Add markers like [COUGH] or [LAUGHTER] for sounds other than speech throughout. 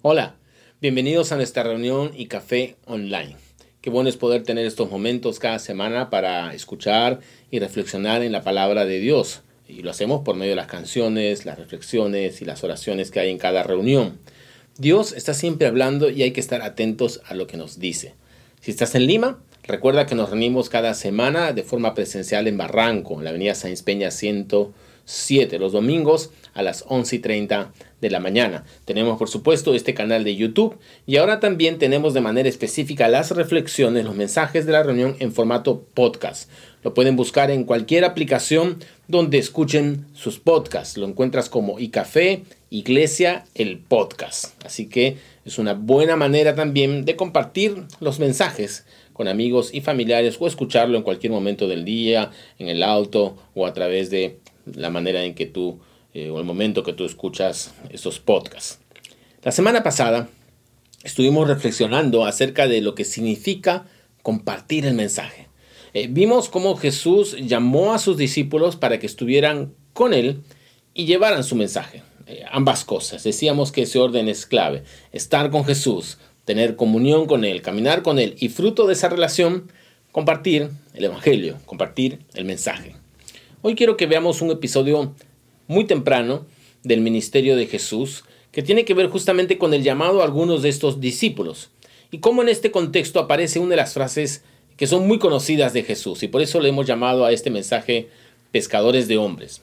Hola, bienvenidos a nuestra reunión y café online. Qué bueno es poder tener estos momentos cada semana para escuchar y reflexionar en la palabra de Dios. Y lo hacemos por medio de las canciones, las reflexiones y las oraciones que hay en cada reunión. Dios está siempre hablando y hay que estar atentos a lo que nos dice. Si estás en Lima, recuerda que nos reunimos cada semana de forma presencial en Barranco, en la avenida Sáenz Peña 107, los domingos a las 11 y 30 de la mañana. Tenemos por supuesto este canal de YouTube y ahora también tenemos de manera específica las reflexiones, los mensajes de la reunión en formato podcast. Lo pueden buscar en cualquier aplicación donde escuchen sus podcasts. Lo encuentras como iCafé, Iglesia, el podcast. Así que es una buena manera también de compartir los mensajes con amigos y familiares o escucharlo en cualquier momento del día, en el auto o a través de la manera en que tú eh, o el momento que tú escuchas esos podcasts. La semana pasada estuvimos reflexionando acerca de lo que significa compartir el mensaje. Eh, vimos cómo Jesús llamó a sus discípulos para que estuvieran con él y llevaran su mensaje. Eh, ambas cosas. Decíamos que ese orden es clave. Estar con Jesús, tener comunión con Él, caminar con Él y fruto de esa relación, compartir el Evangelio, compartir el mensaje. Hoy quiero que veamos un episodio muy temprano del ministerio de Jesús, que tiene que ver justamente con el llamado a algunos de estos discípulos. Y cómo en este contexto aparece una de las frases que son muy conocidas de Jesús, y por eso le hemos llamado a este mensaje pescadores de hombres.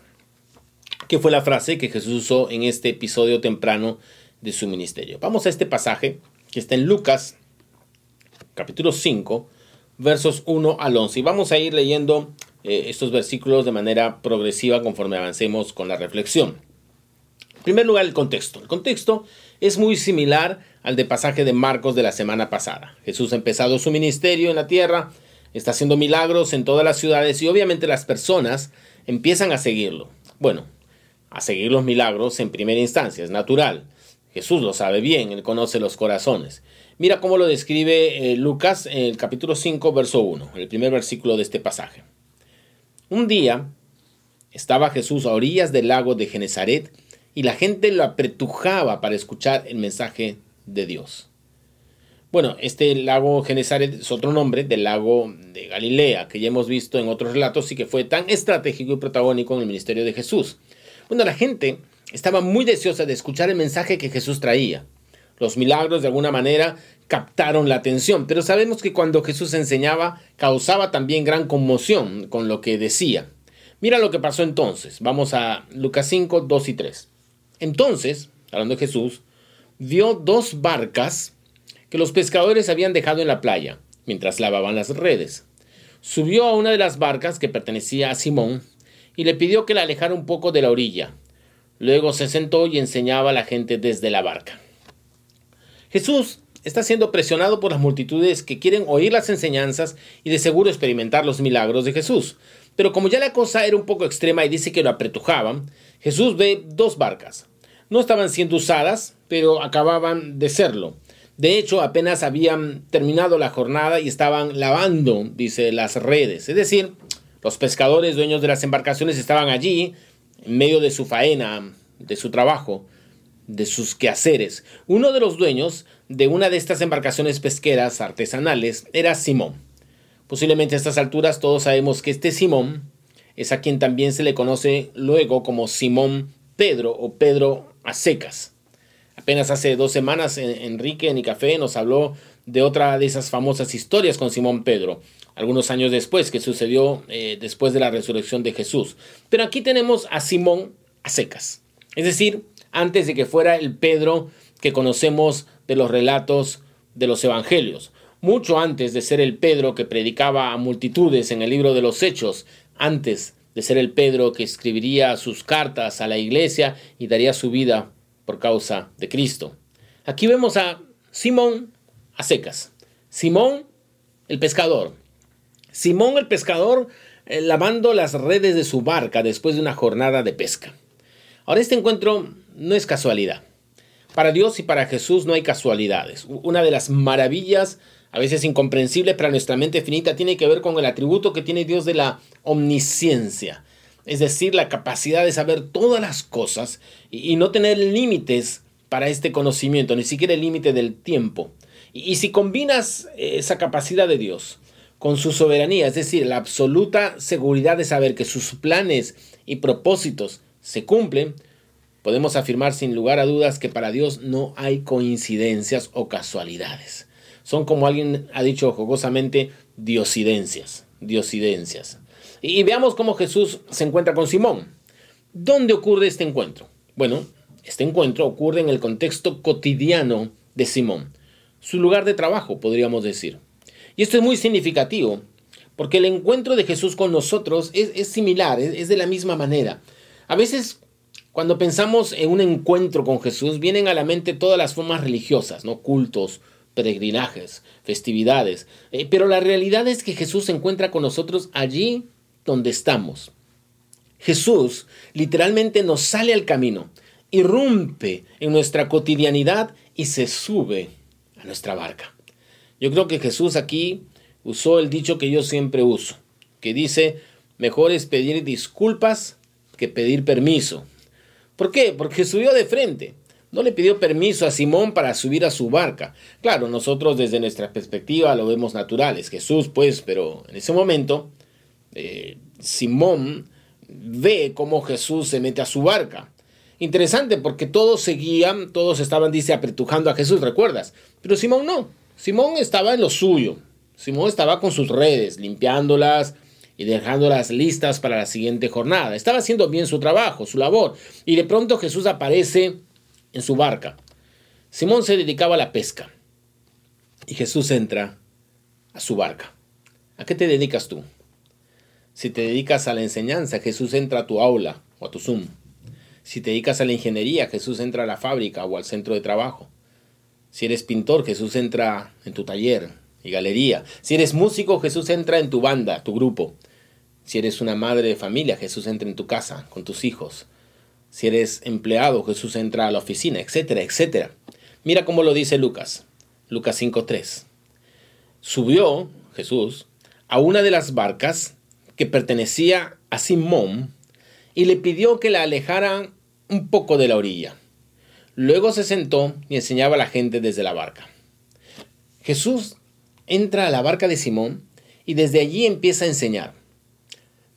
¿Qué fue la frase que Jesús usó en este episodio temprano de su ministerio? Vamos a este pasaje que está en Lucas, capítulo 5, versos 1 al 11. Y vamos a ir leyendo eh, estos versículos de manera progresiva conforme avancemos con la reflexión. En primer lugar, el contexto. El contexto es muy similar al de pasaje de Marcos de la semana pasada. Jesús ha empezado su ministerio en la tierra, está haciendo milagros en todas las ciudades y obviamente las personas empiezan a seguirlo. Bueno, a seguir los milagros en primera instancia, es natural. Jesús lo sabe bien, él conoce los corazones. Mira cómo lo describe eh, Lucas en el capítulo 5, verso 1, el primer versículo de este pasaje. Un día estaba Jesús a orillas del lago de Genezaret y la gente lo apretujaba para escuchar el mensaje de Dios. Bueno, este lago Genezaret es otro nombre del lago de Galilea, que ya hemos visto en otros relatos y que fue tan estratégico y protagónico en el ministerio de Jesús. Bueno, la gente estaba muy deseosa de escuchar el mensaje que Jesús traía. Los milagros de alguna manera captaron la atención, pero sabemos que cuando Jesús enseñaba causaba también gran conmoción con lo que decía. Mira lo que pasó entonces. Vamos a Lucas 5, 2 y 3. Entonces, hablando de Jesús, vio dos barcas que los pescadores habían dejado en la playa mientras lavaban las redes. Subió a una de las barcas que pertenecía a Simón y le pidió que la alejara un poco de la orilla. Luego se sentó y enseñaba a la gente desde la barca. Jesús está siendo presionado por las multitudes que quieren oír las enseñanzas y de seguro experimentar los milagros de Jesús. Pero como ya la cosa era un poco extrema y dice que lo apretujaban, Jesús ve dos barcas. No estaban siendo usadas, pero acababan de serlo. De hecho, apenas habían terminado la jornada y estaban lavando, dice, las redes. Es decir, los pescadores dueños de las embarcaciones estaban allí, en medio de su faena, de su trabajo, de sus quehaceres. Uno de los dueños de una de estas embarcaciones pesqueras artesanales era Simón. Posiblemente a estas alturas todos sabemos que este Simón es a quien también se le conoce luego como Simón Pedro o Pedro a secas. Apenas hace dos semanas Enrique en Café nos habló de otra de esas famosas historias con Simón Pedro, algunos años después, que sucedió eh, después de la resurrección de Jesús. Pero aquí tenemos a Simón a secas, es decir, antes de que fuera el Pedro que conocemos de los relatos de los evangelios, mucho antes de ser el Pedro que predicaba a multitudes en el libro de los Hechos, antes de ser el Pedro que escribiría sus cartas a la iglesia y daría su vida por causa de Cristo. Aquí vemos a Simón a secas, Simón el pescador, Simón el pescador eh, lavando las redes de su barca después de una jornada de pesca. Ahora este encuentro no es casualidad. Para Dios y para Jesús no hay casualidades. Una de las maravillas, a veces incomprensibles para nuestra mente finita, tiene que ver con el atributo que tiene Dios de la omnisciencia. Es decir, la capacidad de saber todas las cosas y no tener límites para este conocimiento, ni siquiera el límite del tiempo. Y, si combinas esa capacidad de Dios con su soberanía, es decir, la absoluta seguridad de saber que sus planes y propósitos se cumplen, podemos afirmar sin lugar a dudas que para Dios no hay coincidencias o casualidades. Son como alguien ha dicho jocosamente, diosidencias, diosidencias. Y, veamos cómo Jesús se encuentra con Simón. ¿Dónde ocurre este encuentro? Bueno, este encuentro ocurre en el contexto cotidiano de Simón su lugar de trabajo, podríamos decir. Y esto es muy significativo, porque el encuentro de Jesús con nosotros es, similar, es, de la misma manera. A veces, cuando pensamos en un encuentro con Jesús, vienen a la mente todas las formas religiosas, ¿no? Cultos, peregrinajes, festividades. Eh, pero la realidad es que Jesús se encuentra con nosotros allí donde estamos. Jesús literalmente nos sale al camino, irrumpe en nuestra cotidianidad y se sube nuestra barca. Yo creo que Jesús aquí usó el dicho que yo siempre uso, que dice, mejor es pedir disculpas que pedir permiso. ¿Por qué? Porque subió de frente. No le pidió permiso a Simón para subir a su barca. Claro, nosotros desde nuestra perspectiva lo vemos natural, es Jesús pues, pero en ese momento eh, Simón ve cómo Jesús se mete a su barca. Interesante porque todos seguían, todos estaban, dice, apretujando a Jesús, ¿recuerdas? Pero Simón no. Simón estaba en lo suyo. Simón estaba con sus redes, limpiándolas y dejándolas listas para la siguiente jornada. Estaba haciendo bien su trabajo, su labor. Y de pronto Jesús aparece en su barca. Simón se dedicaba a la pesca. Y Jesús entra a su barca. ¿A qué te dedicas tú? Si te dedicas a la enseñanza, Jesús entra a tu aula o a tu Zoom. Si te dedicas a la ingeniería, Jesús entra a la fábrica o al centro de trabajo. Si eres pintor, Jesús entra en tu taller y galería. Si eres músico, Jesús entra en tu banda, tu grupo. Si eres una madre de familia, Jesús entra en tu casa con tus hijos. Si eres empleado, Jesús entra a la oficina, etcétera, etcétera. Mira cómo lo dice Lucas, Lucas 5.3. Subió Jesús a una de las barcas que pertenecía a Simón y le pidió que la alejaran un poco de la orilla. Luego se sentó y enseñaba a la gente desde la barca. Jesús entra a la barca de Simón y desde allí empieza a enseñar.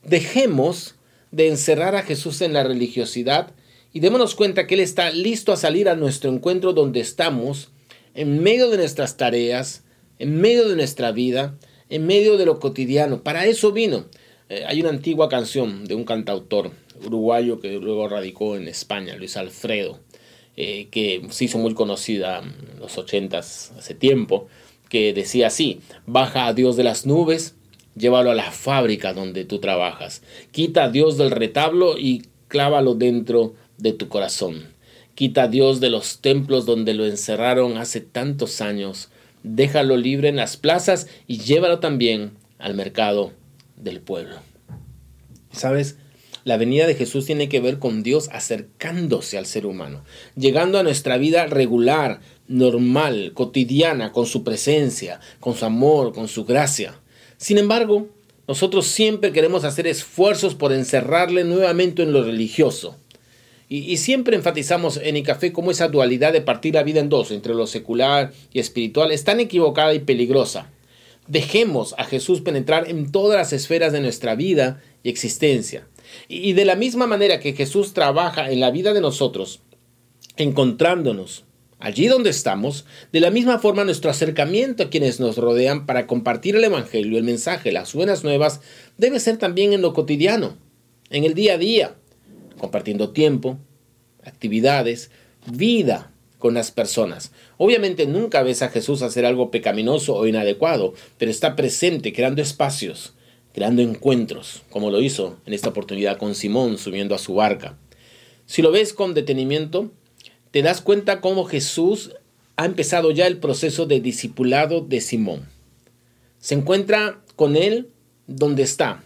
Dejemos de encerrar a Jesús en la religiosidad y démonos cuenta que Él está listo a salir a nuestro encuentro donde estamos, en medio de nuestras tareas, en medio de nuestra vida, en medio de lo cotidiano. Para eso vino. Eh, hay una antigua canción de un cantautor uruguayo que luego radicó en España, Luis Alfredo, eh, que se hizo muy conocida en los ochentas hace tiempo, que decía así, baja a Dios de las nubes, llévalo a la fábrica donde tú trabajas, quita a Dios del retablo y clávalo dentro de tu corazón. Quita a Dios de los templos donde lo encerraron hace tantos años, déjalo libre en las plazas y llévalo también al mercado del pueblo. ¿Sabes? La venida de Jesús tiene que ver con Dios acercándose al ser humano, llegando a nuestra vida regular, normal, cotidiana, con su presencia, con su amor, con su gracia. Sin embargo, nosotros siempre queremos hacer esfuerzos por encerrarle nuevamente en lo religioso. Y, siempre enfatizamos en café cómo esa dualidad de partir la vida en dos, entre lo secular y espiritual, es tan equivocada y peligrosa. Dejemos a Jesús penetrar en todas las esferas de nuestra vida y existencia. Y de la misma manera que Jesús trabaja en la vida de nosotros, encontrándonos allí donde estamos, de la misma forma nuestro acercamiento a quienes nos rodean para compartir el Evangelio, el mensaje, las buenas nuevas, debe ser también en lo cotidiano, en el día a día, compartiendo tiempo, actividades, vida con las personas. Obviamente nunca ves a Jesús hacer algo pecaminoso o inadecuado, pero está presente creando espacios, creando encuentros, como lo hizo en esta oportunidad con Simón subiendo a su barca. Si lo ves con detenimiento, te das cuenta cómo Jesús ha empezado ya el proceso de discipulado de Simón. Se encuentra con él donde está.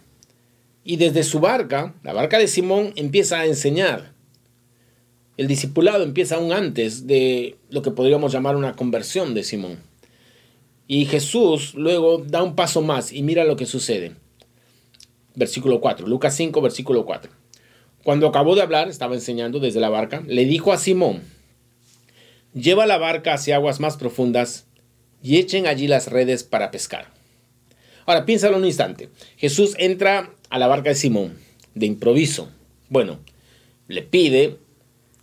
Y desde su barca, la barca de Simón, empieza a enseñar. El discipulado empieza aún antes de lo que podríamos llamar una conversión de Simón. Y Jesús luego da un paso más y mira lo que sucede. Versículo 4, Lucas 5, versículo 4. Cuando acabó de hablar, estaba enseñando desde la barca, le dijo a Simón, lleva la barca hacia aguas más profundas y echen allí las redes para pescar. Ahora, piénsalo un instante. Jesús entra a la barca de Simón, de improviso. Bueno, le pide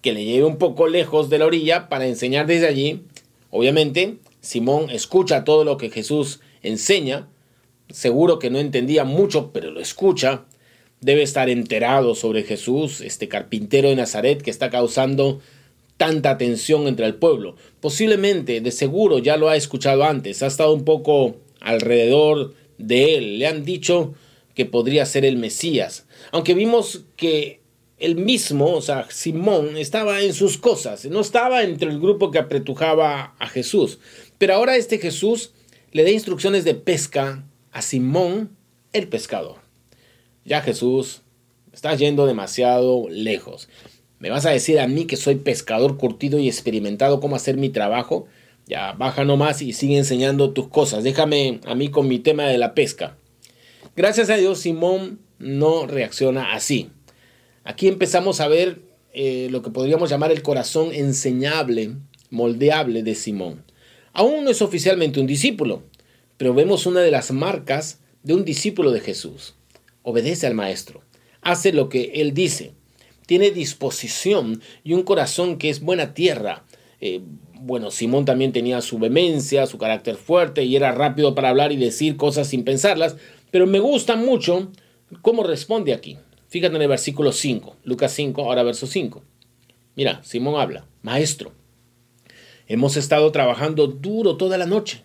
que le lleve un poco lejos de la orilla para enseñar desde allí. Obviamente, Simón escucha todo lo que Jesús enseña. Seguro que no entendía mucho, pero lo escucha. Debe estar enterado sobre Jesús, este carpintero de Nazaret que está causando tanta tensión entre el pueblo. Posiblemente, de seguro, ya lo ha escuchado antes, ha estado un poco alrededor de él, le han dicho que podría ser el Mesías, aunque vimos que él mismo, o sea, Simón, estaba en sus cosas, no estaba entre el grupo que apretujaba a Jesús, pero ahora este Jesús le da instrucciones de pesca a Simón, el pescador. Ya Jesús, está yendo demasiado lejos. ¿Me vas a decir a mí que soy pescador curtido y experimentado cómo hacer mi trabajo? Ya, baja nomás y sigue enseñando tus cosas. Déjame a mí con mi tema de la pesca. Gracias a Dios, Simón no reacciona así. Aquí empezamos a ver eh, lo que podríamos llamar el corazón enseñable, moldeable de Simón. Aún no es oficialmente un discípulo, pero vemos una de las marcas de un discípulo de Jesús. Obedece al Maestro, hace lo que Él dice tiene disposición y un corazón que es buena tierra. Eh, bueno, Simón también tenía su vehemencia, su carácter fuerte y era rápido para hablar y decir cosas sin pensarlas, pero me gusta mucho cómo responde aquí. Fíjate en el versículo 5, Lucas 5, ahora verso 5. Mira, Simón habla, maestro, hemos estado trabajando duro toda la noche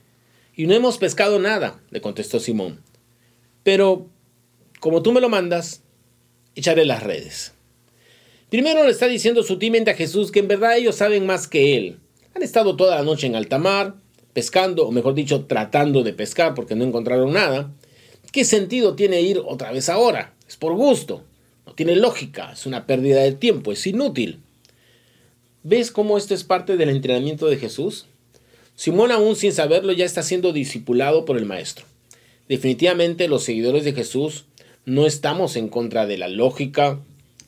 y no hemos pescado nada, le contestó Simón. Pero, como tú me lo mandas, echaré las redes. Primero le está diciendo sutilmente a Jesús que en verdad ellos saben más que él. Han estado toda la noche en alta mar, pescando, o mejor dicho, tratando de pescar porque no encontraron nada. ¿Qué sentido tiene ir otra vez ahora? Es por gusto. No tiene lógica, es una pérdida de tiempo, es inútil. ¿Ves cómo esto es parte del entrenamiento de Jesús? Simón aún sin saberlo ya está siendo discipulado por el Maestro. Definitivamente los seguidores de Jesús no estamos en contra de la lógica,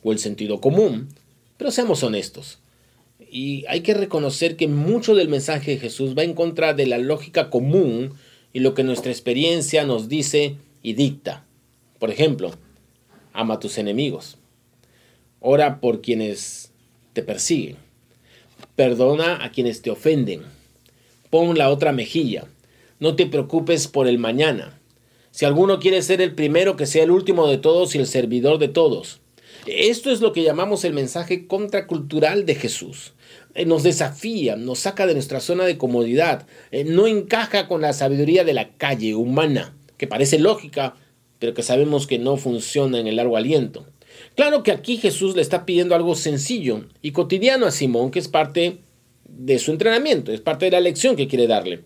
o el sentido común, pero seamos honestos. Y hay que reconocer que mucho del mensaje de Jesús va en contra de la lógica común y lo que nuestra experiencia nos dice y dicta. Por ejemplo, ama a tus enemigos. Ora por quienes te persiguen. Perdona a quienes te ofenden. Pon la otra mejilla. No te preocupes por el mañana. Si alguno quiere ser el primero, que sea el último de todos y el servidor de todos. Esto es lo que llamamos el mensaje contracultural de Jesús. Eh, nos desafía, nos saca de nuestra zona de comodidad, eh, no encaja con la sabiduría de la calle humana, que parece lógica, pero que sabemos que no funciona en el largo aliento. Claro que aquí Jesús le está pidiendo algo sencillo y cotidiano a Simón, que es parte de su entrenamiento, es parte de la lección que quiere darle.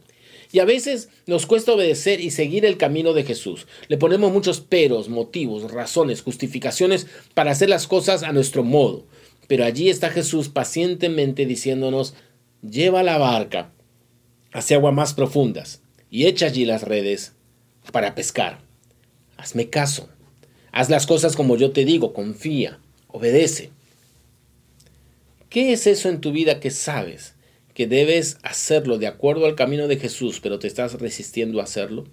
Y a veces nos cuesta obedecer y seguir el camino de Jesús. Le ponemos muchos peros, motivos, razones, justificaciones para hacer las cosas a nuestro modo. Pero allí está Jesús pacientemente diciéndonos, lleva la barca hacia aguas más profundas y echa allí las redes para pescar. Hazme caso. Haz las cosas como yo te digo, confía, obedece. ¿Qué es eso en tu vida que sabes que debes hacerlo de acuerdo al camino de Jesús, pero te estás resistiendo a hacerlo?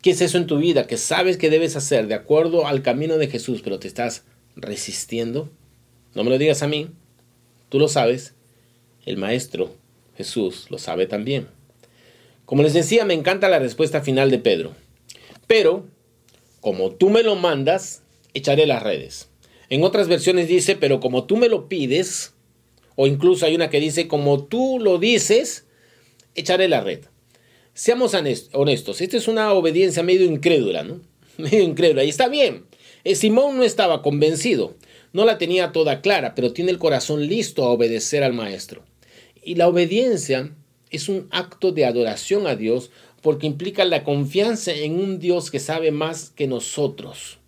¿Qué es eso en tu vida que sabes que debes hacer de acuerdo al camino de Jesús, pero te estás resistiendo? No me lo digas a mí, tú lo sabes, el Maestro Jesús lo sabe también. Como les decía, me encanta la respuesta final de Pedro. Pero, como tú me lo mandas, echaré las redes. En otras versiones dice, pero como tú me lo pides, o incluso hay una que dice, como tú lo dices, echaré la red. Seamos honestos, esta es una obediencia medio incrédula, ¿no? [LAUGHS] Medio incrédula. Y está bien. Eh, Simón no estaba convencido, no la tenía toda clara, pero tiene el corazón listo a obedecer al maestro. Y la obediencia es un acto de adoración a Dios porque implica la confianza en un Dios que sabe más que nosotros.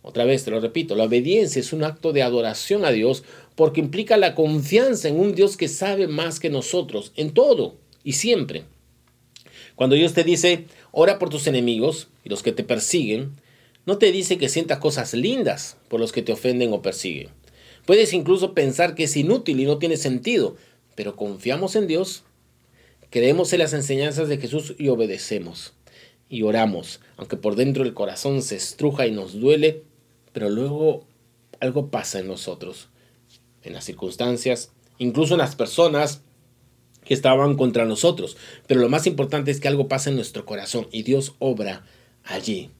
Otra vez te lo repito, la obediencia es un acto de adoración a Dios porque implica la confianza en un Dios que sabe más que nosotros, en todo y siempre. Cuando Dios te dice, ora por tus enemigos y los que te persiguen, no te dice que sientas cosas lindas por los que te ofenden o persiguen. Puedes incluso pensar que es inútil y no tiene sentido, pero confiamos en Dios, creemos en las enseñanzas de Jesús y obedecemos. Y oramos, aunque por dentro el corazón se estruja y nos duele, pero luego algo pasa en nosotros, en las circunstancias, incluso en las personas que estaban contra nosotros. Pero lo más importante es que algo pasa en nuestro corazón y Dios obra allí.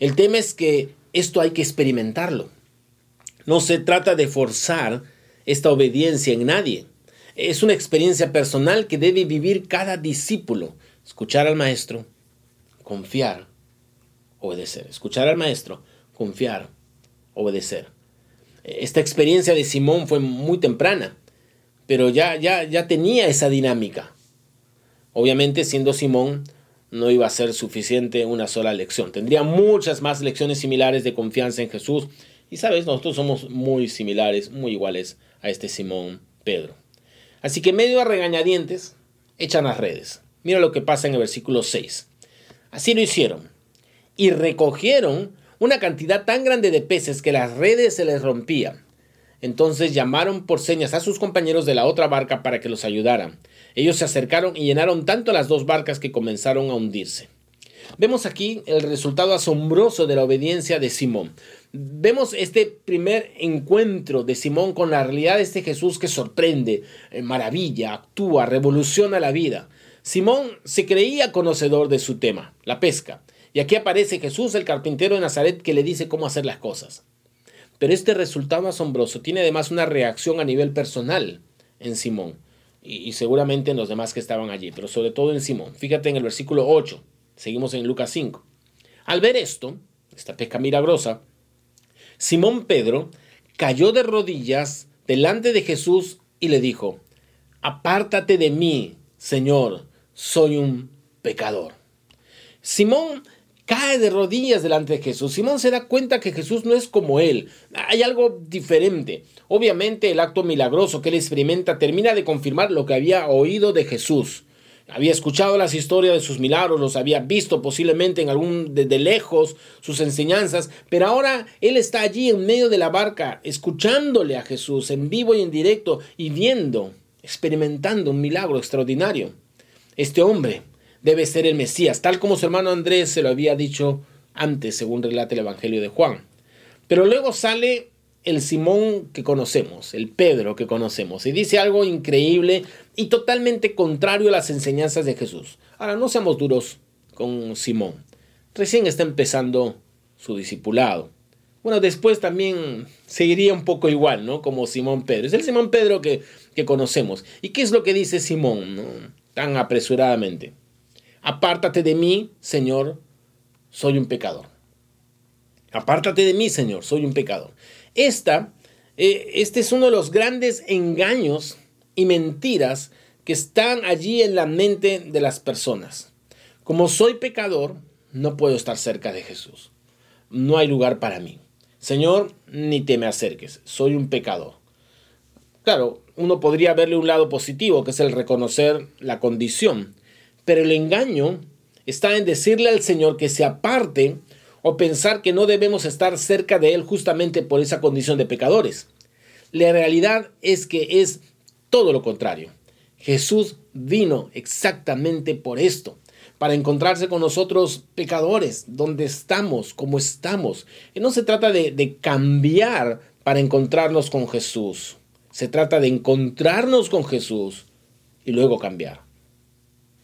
El tema es que esto hay que experimentarlo. No se trata de forzar esta obediencia en nadie. Es una experiencia personal que debe vivir cada discípulo. Escuchar al maestro, confiar, obedecer. Escuchar al maestro, confiar, obedecer. Esta experiencia de Simón fue muy temprana, pero ya, ya, ya tenía esa dinámica. Obviamente, siendo Simón, no iba a ser suficiente una sola lección. Tendría muchas más lecciones similares de confianza en Jesús. Y sabes, nosotros somos muy similares, muy iguales a este Simón Pedro. Así que medio a regañadientes, echan las redes. Mira lo que pasa en el versículo 6. Así lo hicieron. Y recogieron una cantidad tan grande de peces que las redes se les rompían. Entonces llamaron por señas a sus compañeros de la otra barca para que los ayudaran. Ellos se acercaron y llenaron tanto las dos barcas que comenzaron a hundirse. Vemos aquí el resultado asombroso de la obediencia de Simón. Vemos este primer encuentro de Simón con la realidad de este Jesús que sorprende, eh, maravilla, actúa, revoluciona la vida. Simón se creía conocedor de su tema, la pesca. Y aquí aparece Jesús, el carpintero de Nazaret, que le dice cómo hacer las cosas. Pero este resultado asombroso tiene además una reacción a nivel personal en Simón y, seguramente en los demás que estaban allí, pero sobre todo en Simón. Fíjate en el versículo 8, seguimos en Lucas 5. Al ver esto, esta pesca milagrosa, Simón Pedro cayó de rodillas delante de Jesús y le dijo, Apártate de mí, Señor, soy un pecador. Simón cae de rodillas delante de Jesús. Simón se da cuenta que Jesús no es como él. Hay algo diferente. Obviamente el acto milagroso que él experimenta termina de confirmar lo que había oído de Jesús. Había escuchado las historias de sus milagros, los había visto posiblemente en algún de, lejos sus enseñanzas, pero ahora él está allí en medio de la barca, escuchándole a Jesús en vivo y en directo y viendo, experimentando un milagro extraordinario. Este hombre debe ser el Mesías, tal como su hermano Andrés se lo había dicho antes, según relata el Evangelio de Juan. Pero luego sale el Simón que conocemos, el Pedro que conocemos, y dice algo increíble y totalmente contrario a las enseñanzas de Jesús. Ahora, no seamos duros con Simón. Recién está empezando su discipulado. Bueno, después también seguiría un poco igual, ¿no? Como Simón Pedro. Es el Simón Pedro que, que conocemos. ¿Y qué es lo que dice Simón, tan apresuradamente? Apártate de mí, Señor, soy un pecador. Apártate de mí, Señor, soy un pecador. Esta, eh, este es uno de los grandes engaños y mentiras que están allí en la mente de las personas. Como soy pecador, no puedo estar cerca de Jesús. No hay lugar para mí. Señor, ni te me acerques, soy un pecador. Claro, uno podría verle un lado positivo, que es el reconocer la condición, pero el engaño está en decirle al Señor que se aparte o pensar que no debemos estar cerca de Él justamente por esa condición de pecadores. La realidad es que es todo lo contrario. Jesús vino exactamente por esto, para encontrarse con nosotros pecadores, donde estamos, como estamos. Y no se trata de, de cambiar para encontrarnos con Jesús. Se trata de encontrarnos con Jesús y luego cambiar.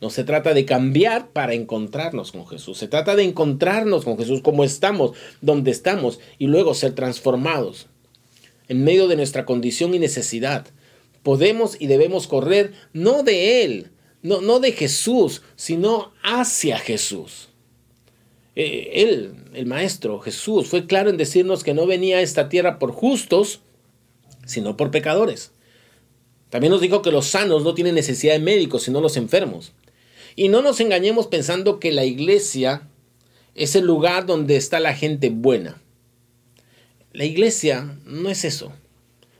No se trata de cambiar para encontrarnos con Jesús. Se trata de encontrarnos con Jesús como estamos, donde estamos, y luego ser transformados. En medio de nuestra condición y necesidad, podemos y debemos correr no de Él, no, no de Jesús, sino hacia Jesús. Eh, él, el Maestro Jesús, fue claro en decirnos que no venía a esta tierra por justos, sino por pecadores. También nos dijo que los sanos no tienen necesidad de médicos, sino los enfermos. Y no nos engañemos pensando que la iglesia es el lugar donde está la gente buena. La iglesia no es eso.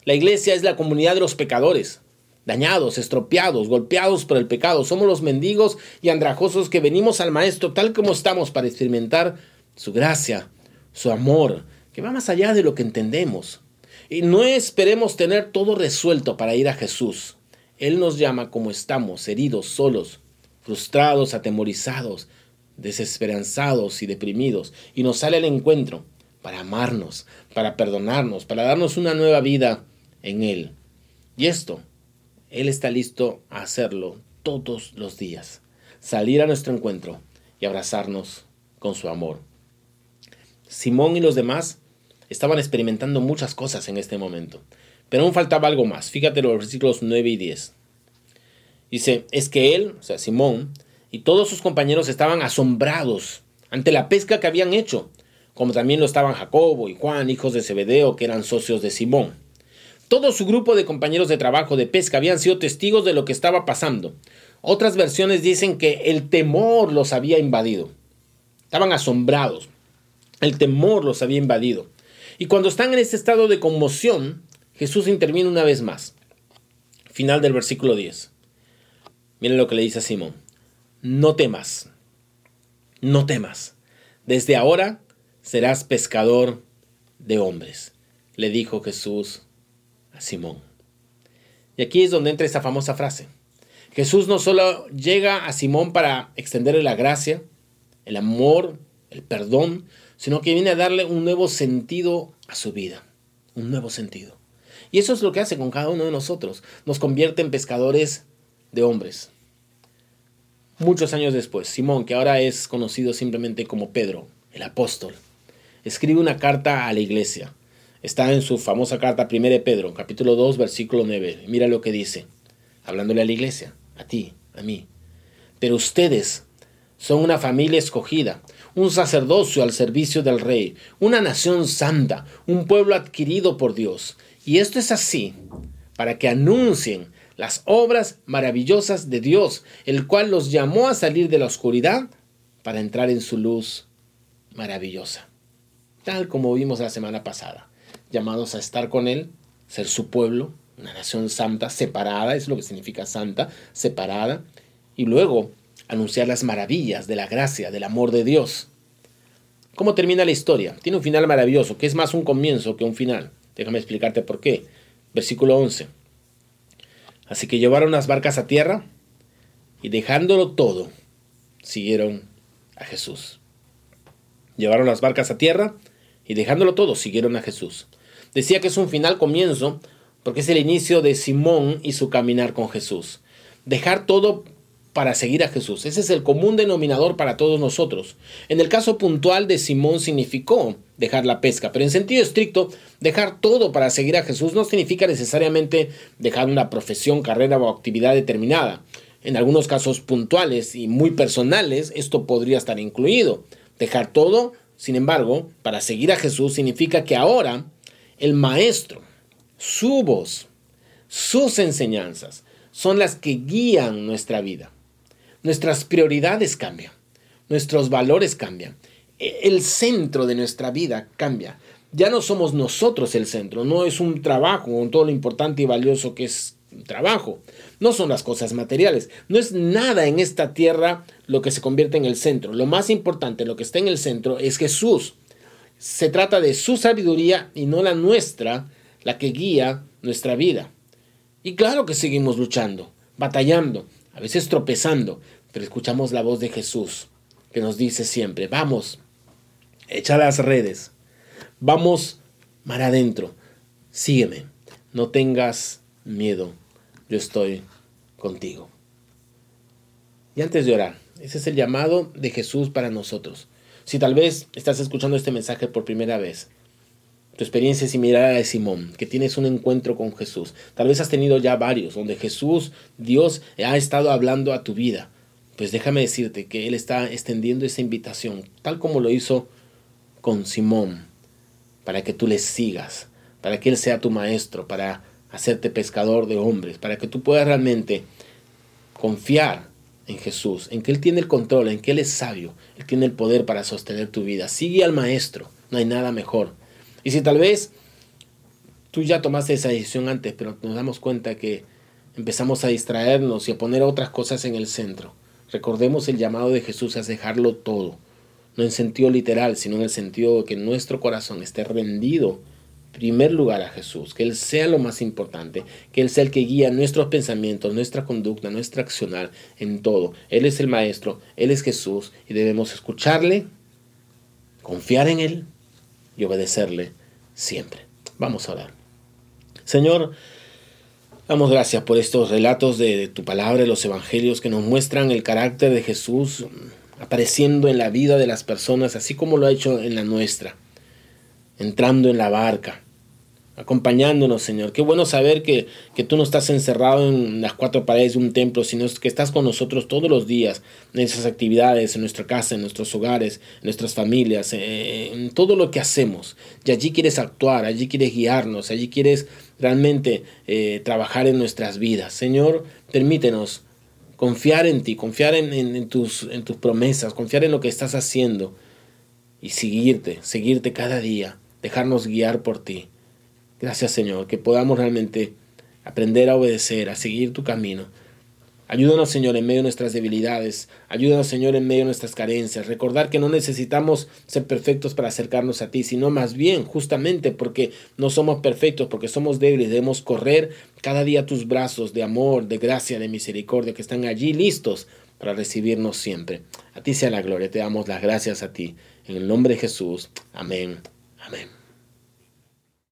La iglesia es la comunidad de los pecadores, dañados, estropeados, golpeados por el pecado. Somos los mendigos y andrajosos que venimos al Maestro tal como estamos para experimentar su gracia, su amor, que va más allá de lo que entendemos. Y no esperemos tener todo resuelto para ir a Jesús. Él nos llama como estamos, heridos, solos, frustrados, atemorizados, desesperanzados y deprimidos, y nos sale al encuentro para amarnos, para perdonarnos, para darnos una nueva vida en Él. Y esto, Él está listo a hacerlo todos los días, salir a nuestro encuentro y abrazarnos con su amor. Simón y los demás estaban experimentando muchas cosas en este momento, pero aún faltaba algo más. Fíjate los versículos 9 y 10. Dice, es que él, o sea, Simón, y todos sus compañeros estaban asombrados ante la pesca que habían hecho, como también lo estaban Jacobo y Juan, hijos de Zebedeo, que eran socios de Simón. Todo su grupo de compañeros de trabajo de pesca habían sido testigos de lo que estaba pasando. Otras versiones dicen que el temor los había invadido. Estaban asombrados. El temor los había invadido. Y cuando están en este estado de conmoción, Jesús interviene una vez más. Final del versículo 10. Miren lo que le dice a Simón. No temas. No temas. Desde ahora serás pescador de hombres, le dijo Jesús a Simón. Y aquí es donde entra esta famosa frase. Jesús no solo llega a Simón para extenderle la gracia, el amor, el perdón, sino que viene a darle un nuevo sentido a su vida, un nuevo sentido. Y eso es lo que hace con cada uno de nosotros. Nos convierte en pescadores de hombres. Muchos años después, Simón, que ahora es conocido simplemente como Pedro, el apóstol, escribe una carta a la iglesia. Está en su famosa carta 1 de Pedro, capítulo 2, versículo 9. Mira lo que dice, hablándole a la iglesia, a ti, a mí. Pero ustedes son una familia escogida, un sacerdocio al servicio del rey, una nación santa, un pueblo adquirido por Dios. Y esto es así para que anuncien las obras maravillosas de Dios, el cual los llamó a salir de la oscuridad para entrar en su luz maravillosa. Tal como vimos la semana pasada, llamados a estar con Él, ser su pueblo, una nación santa, separada, es lo que significa santa, separada, y luego anunciar las maravillas de la gracia, del amor de Dios. ¿Cómo termina la historia? Tiene un final maravilloso, que es más un comienzo que un final. Déjame explicarte por qué. Versículo 11. Así que llevaron las barcas a tierra y dejándolo todo, siguieron a Jesús. Llevaron las barcas a tierra y dejándolo todo, siguieron a Jesús. Decía que es un final comienzo porque es el inicio de Simón y su caminar con Jesús. Dejar todo para seguir a Jesús. Ese es el común denominador para todos nosotros. En el caso puntual de Simón significó dejar la pesca, pero en sentido estricto, dejar todo para seguir a Jesús no significa necesariamente dejar una profesión, carrera o actividad determinada. En algunos casos puntuales y muy personales, esto podría estar incluido. Dejar todo, sin embargo, para seguir a Jesús significa que ahora el Maestro, su voz, sus enseñanzas, son las que guían nuestra vida. Nuestras prioridades cambian, nuestros valores cambian, el centro de nuestra vida cambia. Ya no somos nosotros el centro, no es un trabajo con todo lo importante y valioso que es un trabajo. No son las cosas materiales, no es nada en esta tierra lo que se convierte en el centro. Lo más importante, lo que está en el centro es Jesús. Se trata de su sabiduría y no la nuestra, la que guía nuestra vida. Y claro que seguimos luchando, batallando, a veces tropezando, pero escuchamos la voz de Jesús que nos dice siempre, vamos, echa las redes, vamos mar adentro, sígueme, no tengas miedo, yo estoy contigo. Y antes de orar, ese es el llamado de Jesús para nosotros. Si tal vez estás escuchando este mensaje por primera vez, tu experiencia es similar a la de Simón, que tienes un encuentro con Jesús. Tal vez has tenido ya varios, donde Jesús, Dios, ha estado hablando a tu vida. Pues déjame decirte que Él está extendiendo esa invitación, tal como lo hizo con Simón, para que tú le sigas, para que Él sea tu maestro, para hacerte pescador de hombres, para que tú puedas realmente confiar en Jesús, en que Él tiene el control, en que Él es sabio, Él tiene el poder para sostener tu vida. Sigue al Maestro, no hay nada mejor. Y si tal vez tú ya tomaste esa decisión antes, pero nos damos cuenta que empezamos a distraernos y a poner otras cosas en el centro. Recordemos el llamado de Jesús a dejarlo todo, no en sentido literal, sino en el sentido de que nuestro corazón esté rendido primer lugar a Jesús, que Él sea lo más importante, que Él sea el que guía nuestros pensamientos, nuestra conducta, nuestra accionar en todo. Él es el Maestro, Él es Jesús y debemos escucharle, confiar en Él y obedecerle siempre. Vamos a orar. Señor, damos gracias por estos relatos de, tu palabra, los evangelios que nos muestran el carácter de Jesús apareciendo en la vida de las personas, así como lo ha hecho en la nuestra, entrando en la barca, acompañándonos, Señor. Qué bueno saber que, que, tú no estás encerrado en las cuatro paredes de un templo, sino que estás con nosotros todos los días, en esas actividades, en nuestra casa, en nuestros hogares, en nuestras familias, eh, en todo lo que hacemos. Y allí quieres actuar, allí quieres guiarnos, allí quieres realmente eh, trabajar en nuestras vidas. Señor, permítenos confiar en ti, confiar en, tus, en tus promesas, confiar en lo que estás haciendo y seguirte, seguirte cada día, dejarnos guiar por ti. Gracias Señor, que podamos realmente aprender a obedecer, a seguir tu camino Ayúdanos, Señor, en medio de nuestras debilidades. Ayúdanos, Señor, en medio de nuestras carencias. Recordar que no necesitamos ser perfectos para acercarnos a ti, sino más bien, justamente porque no somos perfectos, porque somos débiles, debemos correr cada día tus brazos de amor, de gracia, de misericordia, que están allí listos para recibirnos siempre. A ti sea la gloria. Te damos las gracias a ti. En el nombre de Jesús. Amén. Amén.